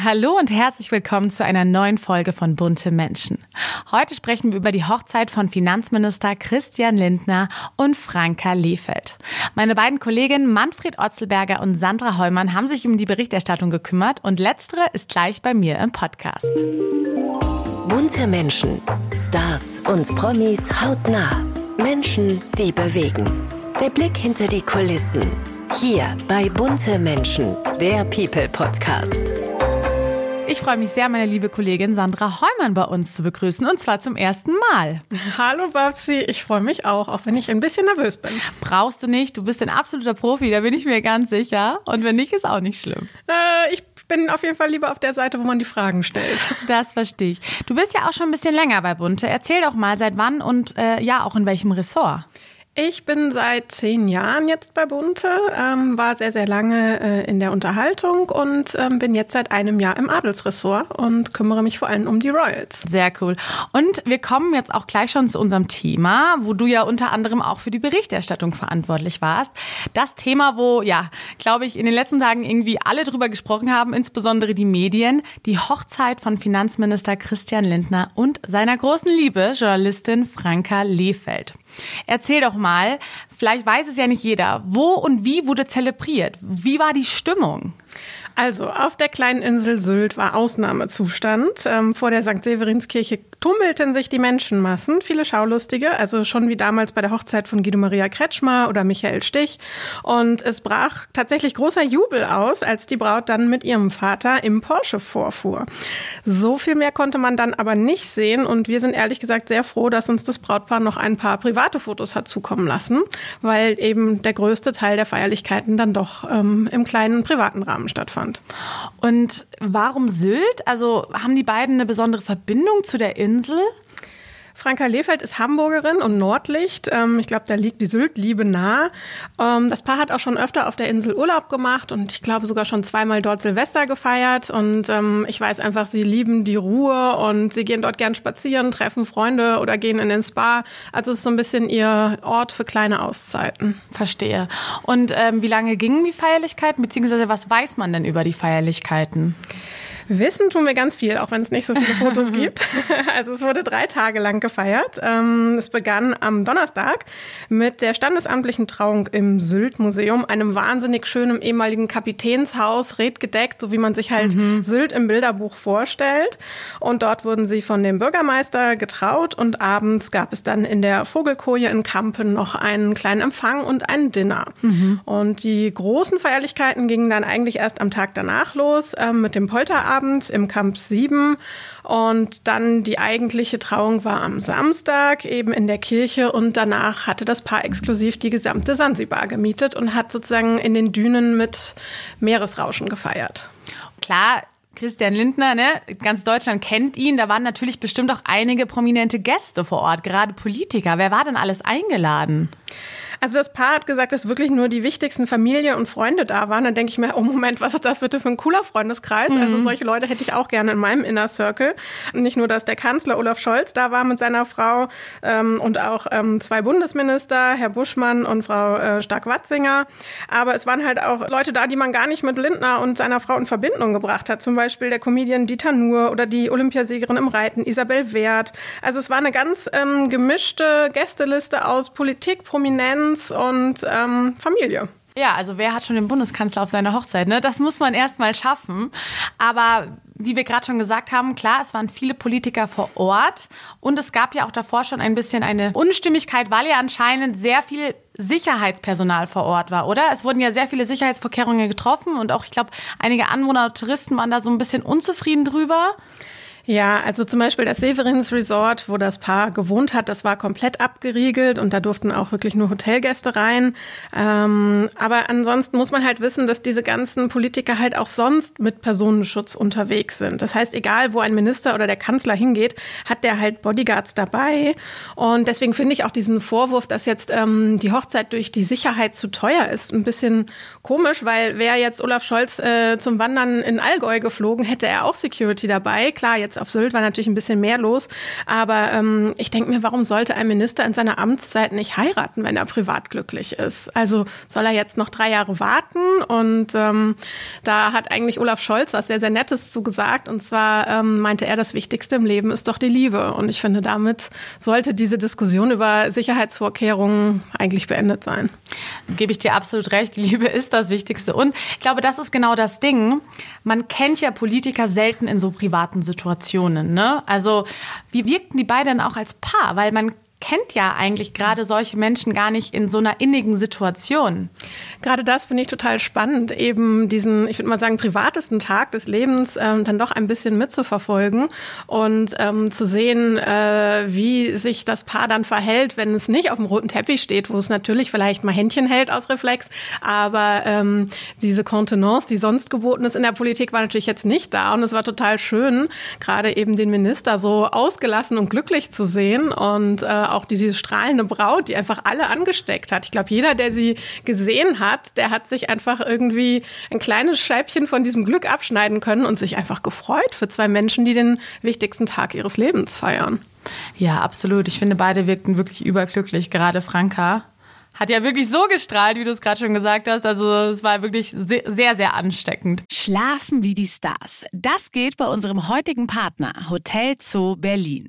Hallo und herzlich willkommen zu einer neuen Folge von Bunte Menschen. Heute sprechen wir über die Hochzeit von Finanzminister Christian Lindner und Franka Lehfeld. Meine beiden Kolleginnen Manfred Otzelberger und Sandra Heumann haben sich um die Berichterstattung gekümmert und letztere ist gleich bei mir im Podcast. Bunte Menschen, Stars und Promis hautnah. Menschen, die bewegen. Der Blick hinter die Kulissen. Hier bei Bunte Menschen, der People Podcast. Ich freue mich sehr, meine liebe Kollegin Sandra Heumann bei uns zu begrüßen und zwar zum ersten Mal. Hallo Babsi, ich freue mich auch, auch wenn ich ein bisschen nervös bin. Brauchst du nicht, du bist ein absoluter Profi, da bin ich mir ganz sicher. Und wenn nicht, ist auch nicht schlimm. Äh, ich bin auf jeden Fall lieber auf der Seite, wo man die Fragen stellt. Das verstehe ich. Du bist ja auch schon ein bisschen länger bei Bunte. Erzähl doch mal, seit wann und äh, ja, auch in welchem Ressort. Ich bin seit zehn Jahren jetzt bei Bunte, ähm, war sehr, sehr lange äh, in der Unterhaltung und ähm, bin jetzt seit einem Jahr im Adelsressort und kümmere mich vor allem um die Royals. Sehr cool. Und wir kommen jetzt auch gleich schon zu unserem Thema, wo du ja unter anderem auch für die Berichterstattung verantwortlich warst. Das Thema, wo, ja, glaube ich, in den letzten Tagen irgendwie alle drüber gesprochen haben, insbesondere die Medien, die Hochzeit von Finanzminister Christian Lindner und seiner großen Liebe, Journalistin Franka Lehfeld. Erzähl doch mal, vielleicht weiß es ja nicht jeder, wo und wie wurde zelebriert? Wie war die Stimmung? Also, auf der kleinen Insel Sylt war Ausnahmezustand. Ähm, vor der St. Severinskirche tummelten sich die Menschenmassen, viele Schaulustige, also schon wie damals bei der Hochzeit von Guido Maria Kretschmer oder Michael Stich. Und es brach tatsächlich großer Jubel aus, als die Braut dann mit ihrem Vater im Porsche vorfuhr. So viel mehr konnte man dann aber nicht sehen und wir sind ehrlich gesagt sehr froh, dass uns das Brautpaar noch ein paar private Fotos hat zukommen lassen, weil eben der größte Teil der Feierlichkeiten dann doch ähm, im kleinen privaten Rahmen stattfand. Und warum Sylt? Also haben die beiden eine besondere Verbindung zu der Insel? Franka Lehfeld ist Hamburgerin und Nordlicht. Ähm, ich glaube, da liegt die Sylt-Liebe nah. Ähm, das Paar hat auch schon öfter auf der Insel Urlaub gemacht und ich glaube sogar schon zweimal dort Silvester gefeiert. Und ähm, ich weiß einfach, sie lieben die Ruhe und sie gehen dort gern spazieren, treffen Freunde oder gehen in den Spa. Also es ist so ein bisschen ihr Ort für kleine Auszeiten. Verstehe. Und ähm, wie lange gingen die Feierlichkeiten, beziehungsweise was weiß man denn über die Feierlichkeiten? Wissen tun wir ganz viel, auch wenn es nicht so viele Fotos gibt. Also es wurde drei Tage lang gefeiert. Ähm, es begann am Donnerstag mit der standesamtlichen Trauung im Sylt-Museum, einem wahnsinnig schönen ehemaligen Kapitänshaus, redgedeckt, so wie man sich halt mhm. Sylt im Bilderbuch vorstellt. Und dort wurden sie von dem Bürgermeister getraut und abends gab es dann in der Vogelkoje in Kampen noch einen kleinen Empfang und ein Dinner. Mhm. Und die großen Feierlichkeiten gingen dann eigentlich erst am Tag danach los äh, mit dem Polterabend Abend im Camp 7 und dann die eigentliche Trauung war am Samstag eben in der Kirche und danach hatte das Paar exklusiv die gesamte Sansibar gemietet und hat sozusagen in den Dünen mit Meeresrauschen gefeiert. Klar, Christian Lindner, ne? Ganz Deutschland kennt ihn. Da waren natürlich bestimmt auch einige prominente Gäste vor Ort, gerade Politiker. Wer war denn alles eingeladen? Also das Paar hat gesagt, dass wirklich nur die wichtigsten Familie und Freunde da waren. Dann denke ich mir, oh Moment, was ist das bitte für ein cooler Freundeskreis? Also mhm. Also solche Leute hätte ich auch gerne in meinem Inner Circle. Nicht nur, dass der Kanzler Olaf Scholz da war mit seiner Frau ähm, und auch ähm, zwei Bundesminister, Herr Buschmann und Frau äh, Stark-Watzinger. Aber es waren halt auch Leute da, die man gar nicht mit Lindner und seiner Frau in Verbindung gebracht hat. Zum Beispiel der Comedian Dieter Nuhr oder die Olympiasiegerin im Reiten Isabel Wert. Also es war eine ganz ähm, gemischte Gästeliste aus Politik, Prominenz, Tanz und ähm, Familie. Ja, also wer hat schon den Bundeskanzler auf seiner Hochzeit? Ne? Das muss man erst mal schaffen. Aber wie wir gerade schon gesagt haben, klar, es waren viele Politiker vor Ort und es gab ja auch davor schon ein bisschen eine Unstimmigkeit, weil ja anscheinend sehr viel Sicherheitspersonal vor Ort war, oder? Es wurden ja sehr viele Sicherheitsvorkehrungen getroffen und auch, ich glaube, einige Anwohner und Touristen waren da so ein bisschen unzufrieden drüber. Ja, also zum Beispiel das Severins Resort, wo das Paar gewohnt hat, das war komplett abgeriegelt und da durften auch wirklich nur Hotelgäste rein. Ähm, aber ansonsten muss man halt wissen, dass diese ganzen Politiker halt auch sonst mit Personenschutz unterwegs sind. Das heißt, egal wo ein Minister oder der Kanzler hingeht, hat der halt Bodyguards dabei. Und deswegen finde ich auch diesen Vorwurf, dass jetzt ähm, die Hochzeit durch die Sicherheit zu teuer ist, ein bisschen komisch, weil wäre jetzt Olaf Scholz äh, zum Wandern in Allgäu geflogen, hätte er auch Security dabei. Klar, jetzt Jetzt auf Sylt war natürlich ein bisschen mehr los. Aber ähm, ich denke mir, warum sollte ein Minister in seiner Amtszeit nicht heiraten, wenn er privat glücklich ist? Also soll er jetzt noch drei Jahre warten? Und ähm, da hat eigentlich Olaf Scholz was sehr, sehr Nettes zugesagt. Und zwar ähm, meinte er, das Wichtigste im Leben ist doch die Liebe. Und ich finde, damit sollte diese Diskussion über Sicherheitsvorkehrungen eigentlich beendet sein. Gebe ich dir absolut recht. Liebe ist das Wichtigste. Und ich glaube, das ist genau das Ding. Man kennt ja Politiker selten in so privaten Situationen. Ne? Also wie wirkten die beiden auch als Paar? Weil man kennt ja eigentlich gerade solche Menschen gar nicht in so einer innigen Situation. Gerade das finde ich total spannend, eben diesen, ich würde mal sagen, privatesten Tag des Lebens ähm, dann doch ein bisschen mitzuverfolgen und ähm, zu sehen, äh, wie sich das Paar dann verhält, wenn es nicht auf dem roten Teppich steht, wo es natürlich vielleicht mal Händchen hält aus Reflex, aber ähm, diese Kontenance, die sonst geboten ist in der Politik, war natürlich jetzt nicht da und es war total schön, gerade eben den Minister so ausgelassen und glücklich zu sehen und äh, auch diese strahlende Braut, die einfach alle angesteckt hat. Ich glaube, jeder, der sie gesehen hat, der hat sich einfach irgendwie ein kleines Scheibchen von diesem Glück abschneiden können und sich einfach gefreut für zwei Menschen, die den wichtigsten Tag ihres Lebens feiern. Ja, absolut. Ich finde, beide wirkten wirklich überglücklich. Gerade Franka hat ja wirklich so gestrahlt, wie du es gerade schon gesagt hast. Also es war wirklich sehr, sehr ansteckend. Schlafen wie die Stars. Das geht bei unserem heutigen Partner Hotel Zoo Berlin.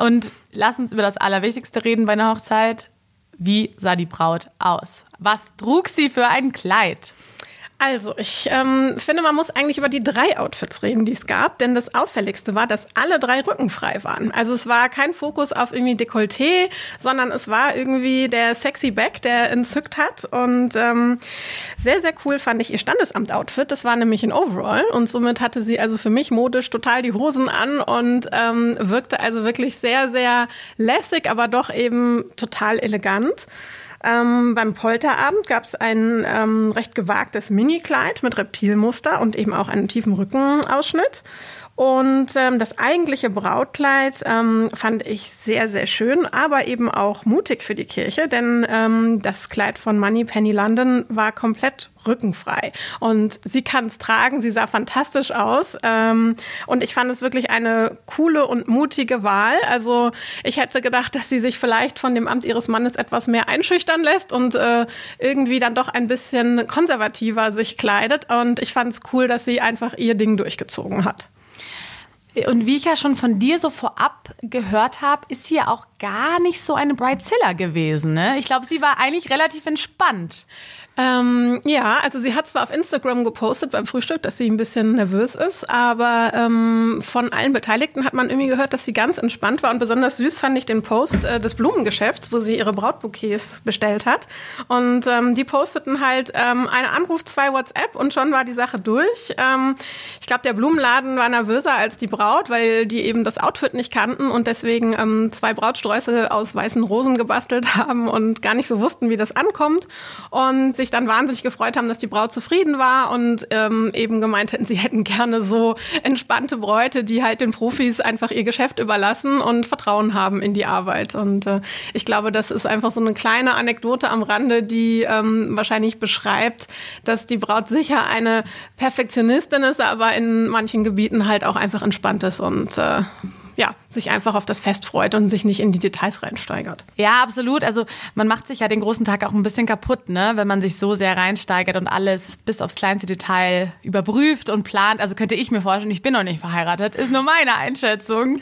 Und lass uns über das Allerwichtigste reden bei einer Hochzeit. Wie sah die Braut aus? Was trug sie für ein Kleid? Also, ich ähm, finde, man muss eigentlich über die drei Outfits reden, die es gab, denn das Auffälligste war, dass alle drei rückenfrei waren. Also es war kein Fokus auf irgendwie Dekolleté, sondern es war irgendwie der sexy Back, der entzückt hat. Und ähm, sehr, sehr cool fand ich ihr Standesamt-Outfit. Das war nämlich ein Overall und somit hatte sie also für mich modisch total die Hosen an und ähm, wirkte also wirklich sehr, sehr lässig, aber doch eben total elegant. Ähm, beim Polterabend gab es ein ähm, recht gewagtes Mini-Kleid mit Reptilmuster und eben auch einen tiefen Rückenausschnitt. Und ähm, das eigentliche Brautkleid ähm, fand ich sehr, sehr schön, aber eben auch mutig für die Kirche, denn ähm, das Kleid von Money Penny London war komplett rückenfrei. Und sie kann es tragen, sie sah fantastisch aus. Ähm, und ich fand es wirklich eine coole und mutige Wahl. Also ich hätte gedacht, dass sie sich vielleicht von dem Amt ihres Mannes etwas mehr einschüchtern lässt und äh, irgendwie dann doch ein bisschen konservativer sich kleidet. Und ich fand es cool, dass sie einfach ihr Ding durchgezogen hat. Und wie ich ja schon von dir so vorab gehört habe, ist sie ja auch gar nicht so eine Bridezilla gewesen. Ne? Ich glaube, sie war eigentlich relativ entspannt. Ähm, ja, also sie hat zwar auf Instagram gepostet beim Frühstück, dass sie ein bisschen nervös ist, aber ähm, von allen Beteiligten hat man irgendwie gehört, dass sie ganz entspannt war. Und besonders süß fand ich den Post äh, des Blumengeschäfts, wo sie ihre Brautbouquets bestellt hat. Und ähm, die posteten halt ähm, einen Anruf, zwei WhatsApp und schon war die Sache durch. Ähm, ich glaube, der Blumenladen war nervöser als die Braut, weil die eben das Outfit nicht kannten und deswegen ähm, zwei Brautsträuße aus weißen Rosen gebastelt haben und gar nicht so wussten, wie das ankommt. Und sich sich dann wahnsinnig gefreut haben, dass die Braut zufrieden war und ähm, eben gemeint hätten, sie hätten gerne so entspannte Bräute, die halt den Profis einfach ihr Geschäft überlassen und Vertrauen haben in die Arbeit. Und äh, ich glaube, das ist einfach so eine kleine Anekdote am Rande, die ähm, wahrscheinlich beschreibt, dass die Braut sicher eine Perfektionistin ist, aber in manchen Gebieten halt auch einfach entspannt ist und äh, ja, sich einfach auf das Fest freut und sich nicht in die Details reinsteigert. Ja, absolut. Also man macht sich ja den großen Tag auch ein bisschen kaputt, ne? wenn man sich so sehr reinsteigert und alles bis aufs kleinste Detail überprüft und plant. Also könnte ich mir vorstellen, ich bin noch nicht verheiratet, ist nur meine Einschätzung.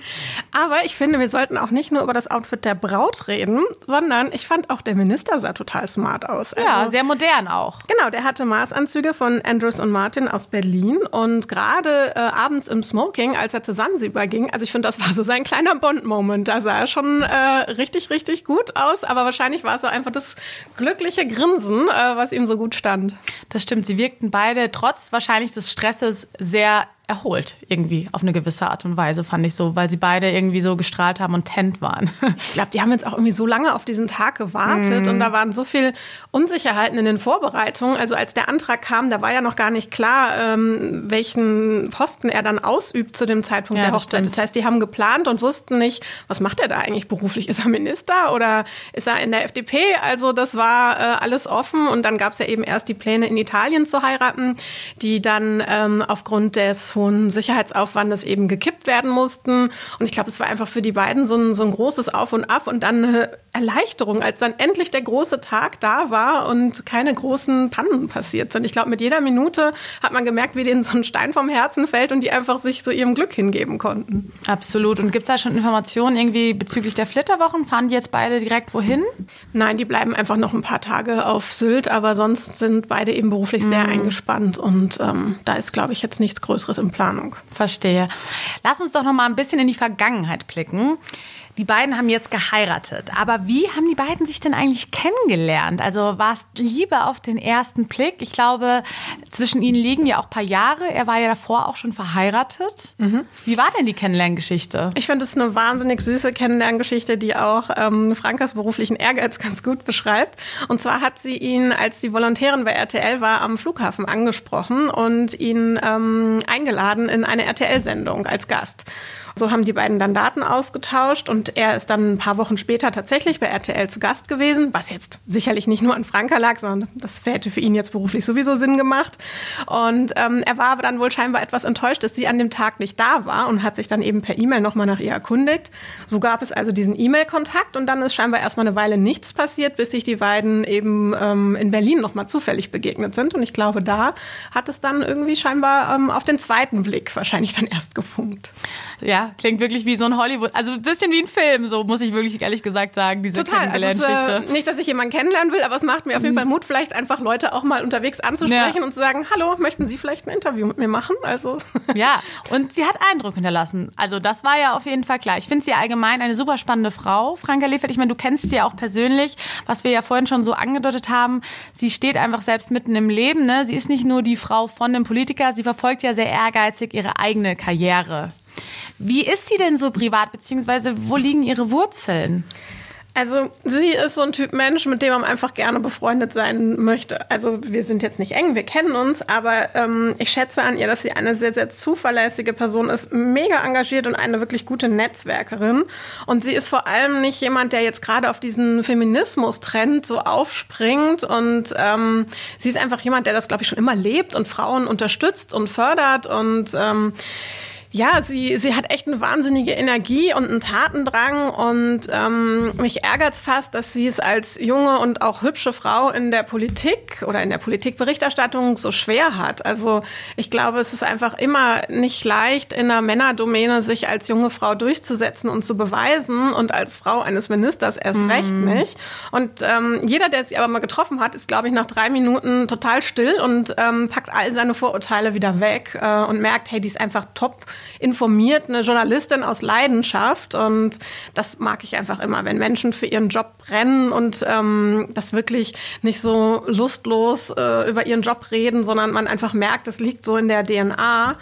Aber ich finde, wir sollten auch nicht nur über das Outfit der Braut reden, sondern ich fand auch der Minister sah total smart aus. Also, ja, sehr modern auch. Genau, der hatte Maßanzüge von Andrews und Martin aus Berlin und gerade äh, abends im Smoking, als er zu Sansibar ging, also ich finde, das war so sein kleiner Bond-Moment. Da sah er schon äh, richtig, richtig gut aus, aber wahrscheinlich war es so einfach das glückliche Grinsen, äh, was ihm so gut stand. Das stimmt, sie wirkten beide trotz wahrscheinlich des Stresses sehr erholt irgendwie auf eine gewisse Art und Weise, fand ich so, weil sie beide irgendwie so gestrahlt haben und tent waren. Ich glaube, die haben jetzt auch irgendwie so lange auf diesen Tag gewartet mm. und da waren so viel Unsicherheiten in den Vorbereitungen. Also als der Antrag kam, da war ja noch gar nicht klar, ähm, welchen Posten er dann ausübt zu dem Zeitpunkt ja, der Hochzeit. Das, das, heißt, die haben geplant und wussten nicht, was macht er da eigentlich beruflich? Ist er Minister oder ist er in der FDP? Also das war äh, alles offen und dann gab es ja eben erst die Pläne in Italien zu heiraten, die dann ähm, aufgrund des hohen Sicherheitsaufwandes eben gekippt werden mussten. Und ich glaube, es war einfach für die beiden so ein, so ein großes Auf und Ab und dann eine Erleichterung, als dann endlich der große Tag da war und keine großen Pannen passiert sind. Ich glaube, mit jeder Minute hat man gemerkt, wie denen so ein Stein vom Herzen fällt und die einfach sich so ihrem Glück hingeben konnten. Absolut. Und gibt es da schon Informationen irgendwie bezüglich der Flitterwochen? Fahren die jetzt beide direkt wohin? Nein, die bleiben einfach noch ein paar Tage auf Sylt, aber sonst sind beide eben beruflich sehr mhm. eingespannt und ähm, da ist, glaube ich, jetzt nichts Größeres im Planung. Verstehe. Lass uns doch noch mal ein bisschen in die Vergangenheit blicken. Die beiden haben jetzt geheiratet. Aber wie haben die beiden sich denn eigentlich kennengelernt? Also war es Liebe auf den ersten Blick? Ich glaube, zwischen ihnen liegen ja auch ein paar Jahre. Er war ja davor auch schon verheiratet. Mhm. Wie war denn die Kennenlerngeschichte? Ich finde es eine wahnsinnig süße Kennenlerngeschichte, die auch ähm, Frankas beruflichen Ehrgeiz ganz gut beschreibt. Und zwar hat sie ihn, als die Volontärin bei RTL war, am Flughafen angesprochen und ihn ähm, eingeladen in eine RTL-Sendung als Gast. So haben die beiden dann Daten ausgetauscht und er ist dann ein paar Wochen später tatsächlich bei RTL zu Gast gewesen, was jetzt sicherlich nicht nur an Franka lag, sondern das hätte für ihn jetzt beruflich sowieso Sinn gemacht. Und ähm, er war aber dann wohl scheinbar etwas enttäuscht, dass sie an dem Tag nicht da war und hat sich dann eben per E-Mail nochmal nach ihr erkundigt. So gab es also diesen E-Mail-Kontakt und dann ist scheinbar erstmal eine Weile nichts passiert, bis sich die beiden eben ähm, in Berlin nochmal zufällig begegnet sind. Und ich glaube, da hat es dann irgendwie scheinbar ähm, auf den zweiten Blick wahrscheinlich dann erst gefunkt. Ja, klingt wirklich wie so ein Hollywood, also ein bisschen wie ein Film, so muss ich wirklich ehrlich gesagt sagen, diese Total. Kennenlerngeschichte. Also, äh, nicht, dass ich jemanden kennenlernen will, aber es macht mir auf jeden mhm. Fall Mut, vielleicht einfach Leute auch mal unterwegs anzusprechen ja. und zu sagen, hallo, möchten Sie vielleicht ein Interview mit mir machen? Also ja, und sie hat Eindruck hinterlassen. Also das war ja auf jeden Fall klar. Ich finde sie allgemein eine super spannende Frau, Franka Liefert. Ich meine, du kennst sie ja auch persönlich, was wir ja vorhin schon so angedeutet haben. Sie steht einfach selbst mitten im Leben. Ne? Sie ist nicht nur die Frau von einem Politiker, sie verfolgt ja sehr ehrgeizig ihre eigene Karriere. Wie ist sie denn so privat, beziehungsweise wo liegen ihre Wurzeln? Also sie ist so ein Typ Mensch, mit dem man einfach gerne befreundet sein möchte. Also wir sind jetzt nicht eng, wir kennen uns, aber ähm, ich schätze an ihr, dass sie eine sehr, sehr zuverlässige Person ist, mega engagiert und eine wirklich gute Netzwerkerin. Und sie ist vor allem nicht jemand, der jetzt gerade auf diesen Feminismus-Trend so aufspringt. Und ähm, sie ist einfach jemand, der das, glaube ich, schon immer lebt und Frauen unterstützt und fördert und ähm, ja, sie, sie hat echt eine wahnsinnige Energie und einen Tatendrang und ähm, mich ärgert's fast, dass sie es als junge und auch hübsche Frau in der Politik oder in der Politikberichterstattung so schwer hat. Also ich glaube, es ist einfach immer nicht leicht, in einer Männerdomäne sich als junge Frau durchzusetzen und zu beweisen und als Frau eines Ministers erst mhm. recht nicht. Und ähm, jeder, der sie aber mal getroffen hat, ist, glaube ich, nach drei Minuten total still und ähm, packt all seine Vorurteile wieder weg äh, und merkt, hey, die ist einfach top informiert, eine Journalistin aus Leidenschaft. Und das mag ich einfach immer, wenn Menschen für ihren Job brennen und ähm, das wirklich nicht so lustlos äh, über ihren Job reden, sondern man einfach merkt, es liegt so in der DNA.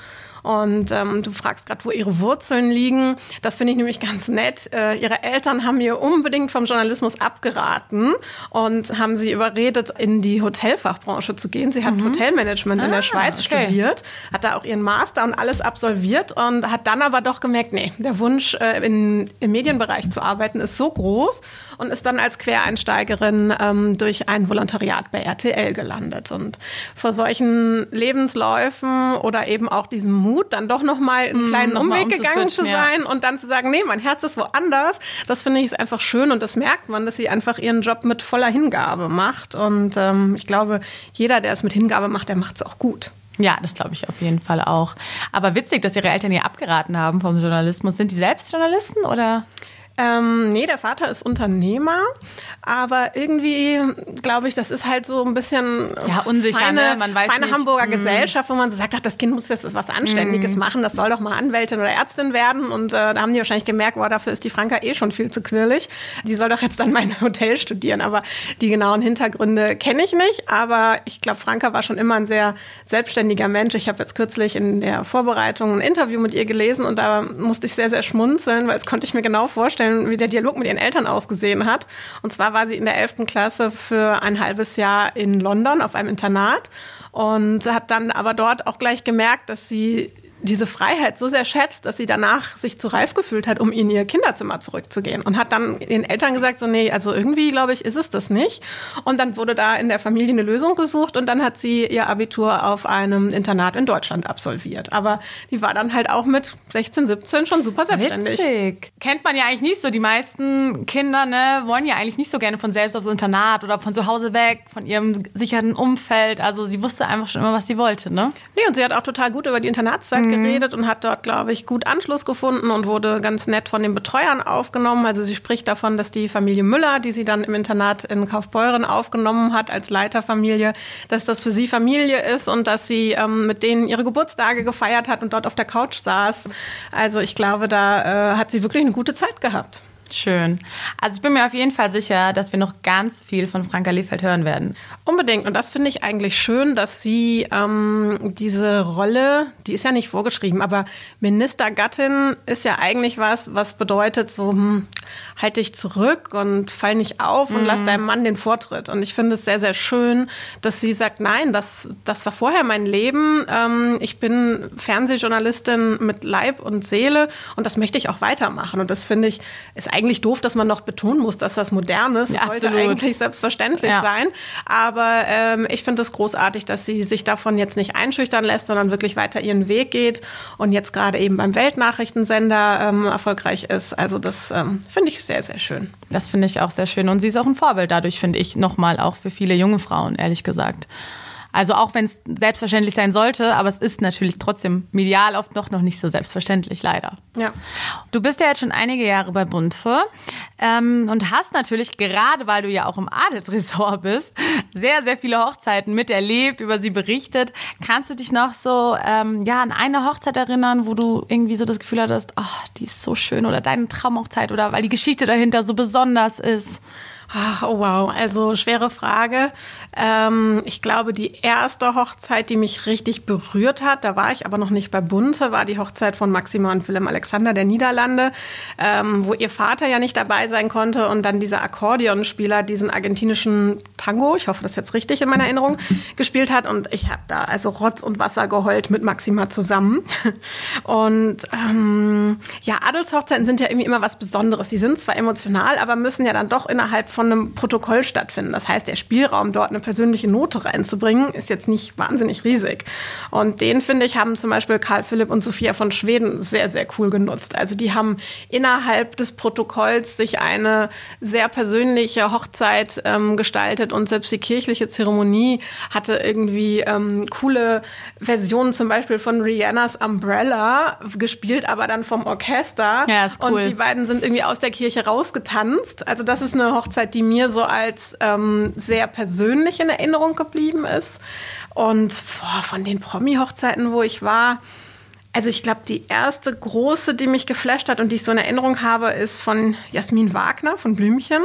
Und ähm, du fragst gerade, wo ihre Wurzeln liegen. Das finde ich nämlich ganz nett. Äh, ihre Eltern haben ihr unbedingt vom Journalismus abgeraten und haben sie überredet, in die Hotelfachbranche zu gehen. Sie hat mhm. Hotelmanagement ah, in der ah, Schweiz okay. studiert, hat da auch ihren Master und alles absolviert und hat dann aber doch gemerkt, nee, der Wunsch, äh, in, im Medienbereich zu arbeiten, ist so groß und ist dann als Quereinsteigerin ähm, durch ein Volontariat bei RTL gelandet. Und vor solchen Lebensläufen oder eben auch diesem Mut, Mut, dann doch nochmal einen Mm, kleinen noch mal Umweg gegangen zu umzuswitchen, ja. sein und dann zu sagen, nee, mein Herz ist woanders. Das finde ich ist einfach schön und das merkt man, dass sie einfach ihren Job mit voller Hingabe macht. Und ähm, ich glaube, jeder, der es mit Hingabe macht, der macht es auch gut. Ja, das glaube ich auf jeden Fall auch. Aber witzig, dass ihre Eltern ihr abgeraten haben vom Journalismus. Sind die selbst Journalisten oder? Ähm, nee, der Vater ist Unternehmer, aber irgendwie glaube ich, das ist halt so ein bisschen Ja, unsicher, feine, ne? Man weiß feine nicht. Hamburger Mm. Gesellschaft, wo man so sagt, ach, das Kind muss jetzt was Anständiges machen, das soll doch mal Anwältin oder Ärztin werden. Und äh, da haben die wahrscheinlich gemerkt, boah, dafür ist die Franka eh schon viel zu quirlig. Die soll doch jetzt dann mein Hotel studieren. Aber die genauen Hintergründe kenne ich nicht. Aber ich glaube, Franka war schon immer ein sehr selbstständiger Mensch. Ich habe jetzt kürzlich in der Vorbereitung ein Interview mit ihr gelesen und da musste ich sehr, sehr schmunzeln, weil es konnte ich mir genau vorstellen, wie der Dialog mit ihren Eltern ausgesehen hat. Und zwar war sie in der 11. Klasse für ein halbes Jahr in London auf einem Internat und hat dann aber dort auch gleich gemerkt, dass sie diese Freiheit so sehr schätzt, dass sie danach sich zu reif gefühlt hat, um in ihr Kinderzimmer zurückzugehen. Und hat dann ihren Eltern gesagt, so, nee, also irgendwie, glaube ich, ist es das nicht. Und dann wurde da in der Familie eine Lösung gesucht und dann hat sie ihr Abitur auf einem Internat in Deutschland absolviert. Aber die war dann halt auch mit 16, 17 schon super selbstständig. Witzig. Kennt man ja eigentlich nicht so. Die meisten Kinder ne, wollen ja eigentlich nicht so gerne von selbst aufs Internat oder von zu Hause weg, von ihrem sicheren Umfeld. Also sie wusste einfach schon immer, was sie wollte, ne? Nee, und sie hat auch total gut über die Internatszeit geredet und hat dort, glaube ich, gut Anschluss gefunden und wurde ganz nett von den Betreuern aufgenommen. Also sie spricht davon, dass die Familie Müller, die sie dann im Internat in Kaufbeuren aufgenommen hat als Leiterfamilie, dass das für sie Familie ist und dass sie ähm, mit denen ihre Geburtstage gefeiert hat und dort auf der Couch saß. Also ich glaube, da äh, hat sie wirklich eine gute Zeit gehabt. Schön. Also ich bin mir auf jeden Fall sicher, dass wir noch ganz viel von Franka Liefeld hören werden. Unbedingt. Und das finde ich eigentlich schön, dass sie ähm, diese Rolle, die ist ja nicht vorgeschrieben, aber Ministergattin ist ja eigentlich was, was bedeutet so, hm, halt dich zurück und fall nicht auf und lass deinem Mann den Vortritt. Und ich finde es sehr, sehr schön, dass sie sagt, nein, das, das war vorher mein Leben. Ähm, ich bin Fernsehjournalistin mit Leib und Seele und das möchte ich auch weitermachen. Und das finde ich, ist eigentlich doof, dass man noch betonen muss, dass das modern ist. Das Ja, sollte absolut. eigentlich selbstverständlich Ja. sein. Aber ähm, ich finde es großartig, dass sie sich davon jetzt nicht einschüchtern lässt, sondern wirklich weiter ihren Weg geht und jetzt gerade eben beim Weltnachrichtensender ähm, erfolgreich ist. Also das ähm, finde ich sehr, sehr schön. Das finde ich auch sehr schön. Und sie ist auch ein Vorbild dadurch, finde ich, nochmal auch für viele junge Frauen, ehrlich gesagt. Also auch wenn es selbstverständlich sein sollte, aber es ist natürlich trotzdem medial oft noch, noch nicht so selbstverständlich, leider. Ja. Du bist ja jetzt schon einige Jahre bei Bunze ähm, und hast natürlich, gerade weil du ja auch im Adelsressort bist, sehr, sehr viele Hochzeiten miterlebt, über sie berichtet. Kannst du dich noch so ähm, ja, an eine Hochzeit erinnern, wo du irgendwie so das Gefühl hattest, ach, die ist so schön oder deine Traumhochzeit oder weil die Geschichte dahinter so besonders ist? Ah, Oh wow, also schwere Frage. Ähm, ich glaube, die erste Hochzeit, die mich richtig berührt hat, da war ich aber noch nicht bei Bunte, war die Hochzeit von Maxima und Willem Alexander der Niederlande, ähm, wo ihr Vater ja nicht dabei sein konnte und dann dieser Akkordeonspieler diesen argentinischen Tango, ich hoffe, das ist jetzt richtig in meiner Erinnerung, gespielt hat und ich habe da also Rotz und Wasser geheult mit Maxima zusammen. Und ähm, ja, Adelshochzeiten sind ja irgendwie immer was Besonderes. Die sind zwar emotional, aber müssen ja dann doch innerhalb von einem Protokoll stattfinden. Das heißt, der Spielraum, dort eine persönliche Note reinzubringen, ist jetzt nicht wahnsinnig riesig. Und den, finde ich, haben zum Beispiel Karl Philipp und Sophia von Schweden sehr, sehr cool genutzt. Also die haben innerhalb des Protokolls sich eine sehr persönliche Hochzeit ähm, gestaltet und selbst die kirchliche Zeremonie hatte irgendwie ähm, coole Versionen, zum Beispiel von Rihannas Umbrella, gespielt aber dann vom Orchester. Ja, ist cool. Und die beiden sind irgendwie aus der Kirche rausgetanzt. Also das ist eine Hochzeit, die mir so als ähm, sehr persönlich in Erinnerung geblieben ist. Und boah, von den Promi-Hochzeiten, wo ich war, also ich glaube, die erste große, die mich geflasht hat und die ich so in Erinnerung habe, ist von Jasmin Wagner von Blümchen.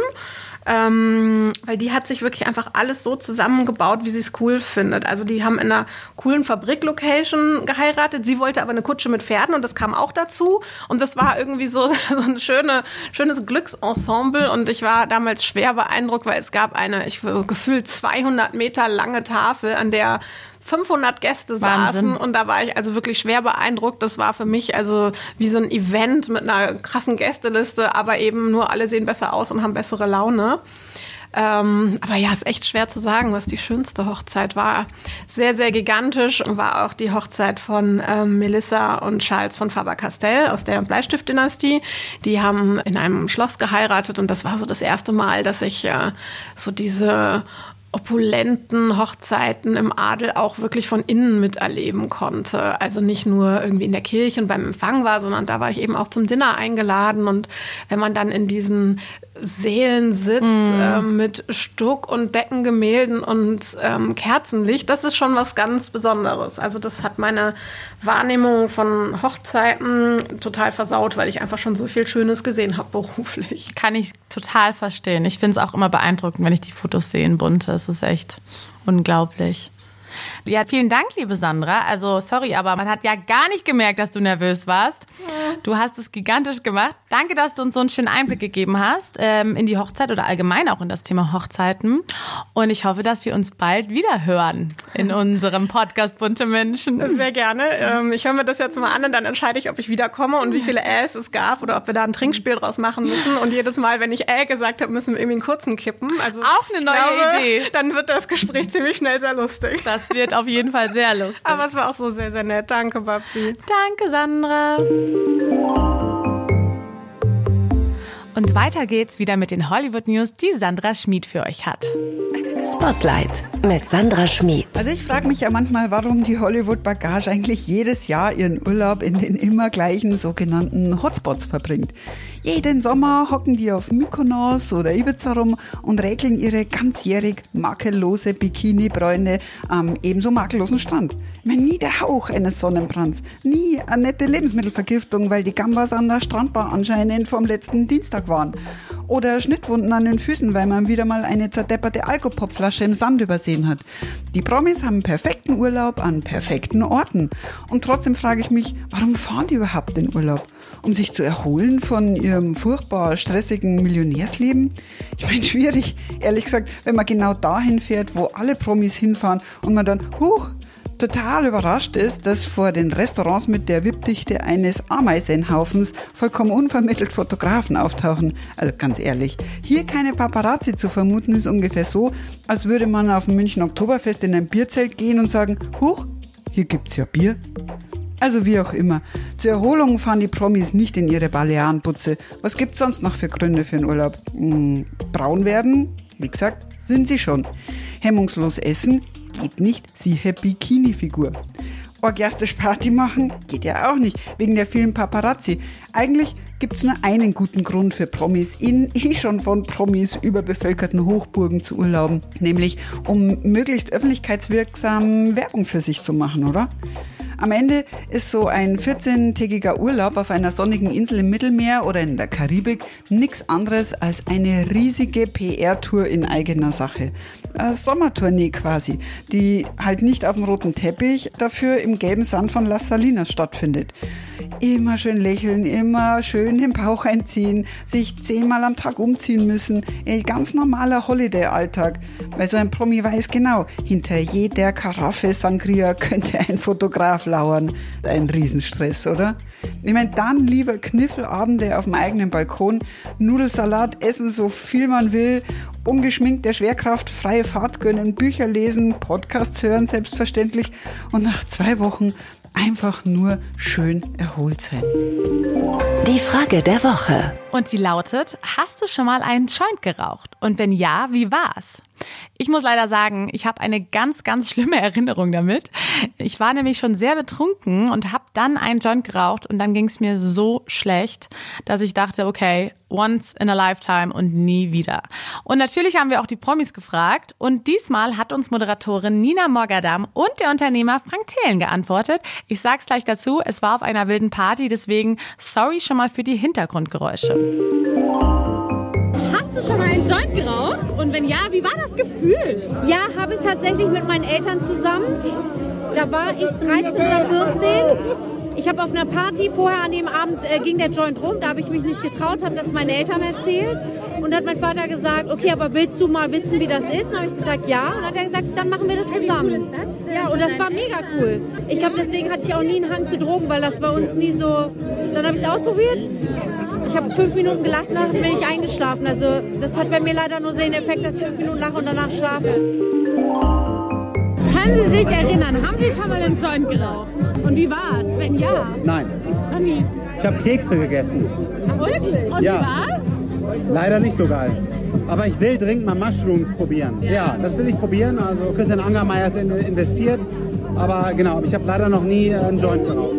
Ähm, weil die hat sich wirklich einfach alles so zusammengebaut, wie sie es cool findet. Also die haben in einer coolen Fabrik-Location geheiratet. Sie wollte aber eine Kutsche mit Pferden und das kam auch dazu. Und das war irgendwie so, so ein schöne, schönes Glücksensemble. Und ich war damals schwer beeindruckt, weil es gab eine, ich gefühlt 200 Meter lange Tafel, an der 500 Gäste Wahnsinn. saßen und da war ich also wirklich schwer beeindruckt. Das war für mich also wie so ein Event mit einer krassen Gästeliste, aber eben nur alle sehen besser aus und haben bessere Laune. Ähm, aber ja, ist echt schwer zu sagen, was die schönste Hochzeit war. Sehr, sehr gigantisch und war auch die Hochzeit von ähm, Melissa und Charles von Faber-Castell aus der Bleistift-Dynastie. Die haben in einem Schloss geheiratet und das war so das erste Mal, dass ich äh, so diese opulenten Hochzeiten im Adel auch wirklich von innen miterleben konnte. Also nicht nur irgendwie in der Kirche und beim Empfang war, sondern da war ich eben auch zum Dinner eingeladen. Und wenn man dann in diesen Sälen sitzt mm. äh, mit Stuck und Deckengemälden und ähm, Kerzenlicht, das ist schon was ganz Besonderes. Also das hat meine Wahrnehmung von Hochzeiten total versaut, weil ich einfach schon so viel Schönes gesehen habe beruflich. Kann ich total verstehen. Ich finde es auch immer beeindruckend, wenn ich die Fotos sehe in Bunte. Es ist echt unglaublich. Ja, vielen Dank, liebe Sandra. Also, sorry, aber man hat ja gar nicht gemerkt, dass du nervös warst. Du hast es gigantisch gemacht. Danke, dass du uns so einen schönen Einblick gegeben hast ähm, in die Hochzeit oder allgemein auch in das Thema Hochzeiten. Und ich hoffe, dass wir uns bald wieder hören in unserem Podcast Bunte Menschen. Sehr gerne. Ähm, ich höre mir das jetzt mal an und dann entscheide ich, ob ich wiederkomme und wie viele Äs es gab oder ob wir da ein Trinkspiel draus machen müssen. Und jedes Mal, wenn ich Ä gesagt habe, müssen wir irgendwie einen kurzen kippen. Also auch eine neue glaube, Idee. Dann wird das Gespräch ziemlich schnell sehr lustig. Das wird auf jeden Fall sehr lustig. Aber es war auch so sehr, sehr nett. Danke, Babsi. Danke, Sandra. Und weiter geht's wieder mit den Hollywood News, die Sandra Schmid für euch hat. Spotlight mit Sandra Schmid. Also ich frage mich ja manchmal, warum die Hollywood Bagage eigentlich jedes Jahr ihren Urlaub in den immer gleichen sogenannten Hotspots verbringt. Jeden Sommer hocken die auf Mykonos oder Ibiza rum und räkeln ihre ganzjährig makellose Bikini-Bräune am ebenso makellosen Strand. Meine, nie der Hauch eines Sonnenbrands, nie eine nette Lebensmittelvergiftung, weil die Gambas an der Strandbar anscheinend vom letzten Dienstag waren. Oder Schnittwunden an den Füßen, weil man wieder mal eine zerdepperte Alkopopflasche im Sand übersehen hat. Die Promis haben perfekten Urlaub an perfekten Orten. Und trotzdem frage ich mich, warum fahren die überhaupt in Urlaub? Um sich zu erholen von ihrem furchtbar stressigen Millionärsleben? Ich meine, schwierig, ehrlich gesagt, wenn man genau dahin fährt, wo alle Promis hinfahren und man dann, huch, total überrascht ist, dass vor den Restaurants mit der Wippdichte eines Ameisenhaufens vollkommen unvermittelt Fotografen auftauchen. Also ganz ehrlich, hier keine Paparazzi zu vermuten, ist ungefähr so, als würde man auf dem München Oktoberfest in ein Bierzelt gehen und sagen, huch, hier gibt's ja Bier. Also wie auch immer. Zur Erholung fahren die Promis nicht in ihre Balearenputze. Was gibt's sonst noch für Gründe für einen Urlaub? Hm, braun werden? Wie gesagt, sind sie schon. Hemmungslos essen? geht nicht, siehe Bikini-Figur. Orgiastisch Party machen geht ja auch nicht, wegen der vielen Paparazzi. Eigentlich gibt es nur einen guten Grund für Promis in eh schon von Promis überbevölkerten Hochburgen zu urlauben, nämlich um möglichst öffentlichkeitswirksam Werbung für sich zu machen, oder? Am Ende ist so ein 14-tägiger Urlaub auf einer sonnigen Insel im Mittelmeer oder in der Karibik nichts anderes als eine riesige PR-Tour in eigener Sache. Eine Sommertournee quasi, die halt nicht auf dem roten Teppich, dafür im gelben Sand von Las Salinas stattfindet. Immer schön lächeln, immer schön den Bauch einziehen, sich zehnmal am Tag umziehen müssen. Ein ganz normaler Holiday-Alltag. Weil so ein Promi weiß genau, hinter jeder Karaffe Sangria könnte ein Fotograf lauern. Ein Riesenstress, oder? Ich meine, dann lieber Kniffelabende auf dem eigenen Balkon, Nudelsalat essen, so viel man will, ungeschminkt der Schwerkraft freie Fahrt gönnen, Bücher lesen, Podcasts hören, selbstverständlich. Und nach zwei Wochen einfach nur schön erholt sein. Die Frage der Woche. Und sie lautet, hast du schon mal einen Joint geraucht? Und wenn ja, wie war's? Ich muss leider sagen, ich habe eine ganz, ganz schlimme Erinnerung damit. Ich war nämlich schon sehr betrunken und habe dann einen Joint geraucht und dann ging es mir so schlecht, dass ich dachte, okay, once in a lifetime und nie wieder. Und natürlich haben wir auch die Promis gefragt und diesmal hat uns Moderatorin Nina Morgadam und der Unternehmer Frank Thelen geantwortet. Ich sag's gleich dazu, es war auf einer wilden Party, deswegen sorry schon mal für die Hintergrundgeräusche. Hast du schon mal einen Joint geraucht? Und wenn ja, wie war das Gefühl? Ja, habe ich tatsächlich mit meinen Eltern zusammen. Da war ich 13 oder 14. Ich habe auf einer Party vorher an dem Abend äh, ging der Joint rum, da habe ich mich nicht getraut, habe das meinen Eltern erzählt und hat mein Vater gesagt, okay, aber willst du mal wissen, wie das ist? Und dann habe ich gesagt, ja. Und dann hat er gesagt, dann machen wir das zusammen. Cool das? Ja, und das war mega cool. Ich glaube, deswegen hatte ich auch nie einen Hang zu Drogen, weil das bei uns nie so. Dann habe ich es ausprobiert Ich habe fünf Minuten gelacht, dann bin ich eingeschlafen. Also das hat bei mir leider nur den Effekt, dass ich fünf Minuten lache und danach schlafe. Können Sie sich erinnern, haben Sie schon mal einen Joint geraucht? Und wie war's? Wenn ja, Nein, noch nie. ich habe Kekse gegessen. Wirklich? Und Ja. wie war's? Leider nicht so geil. Aber ich will dringend mal Mushrooms probieren. Ja, das will ich probieren. Also Christian Angermeier ist in, investiert. Aber genau, ich habe leider noch nie äh, einen Joint geraucht.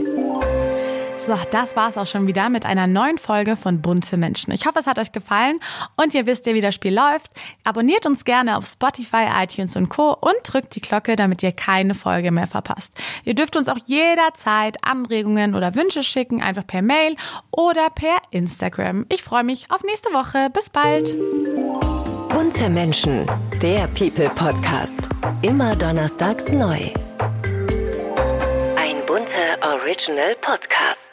So, das war's auch schon wieder mit einer neuen Folge von Bunte Menschen. Ich hoffe, es hat euch gefallen und ihr wisst ja, wie das Spiel läuft. Abonniert uns gerne auf Spotify, iTunes und Co. und drückt die Glocke, damit ihr keine Folge mehr verpasst. Ihr dürft uns auch jederzeit Anregungen oder Wünsche schicken, einfach per Mail oder per Instagram. Ich freue mich auf nächste Woche. Bis bald. Bunte Menschen, der People Podcast. Immer donnerstags neu. Original Podcast.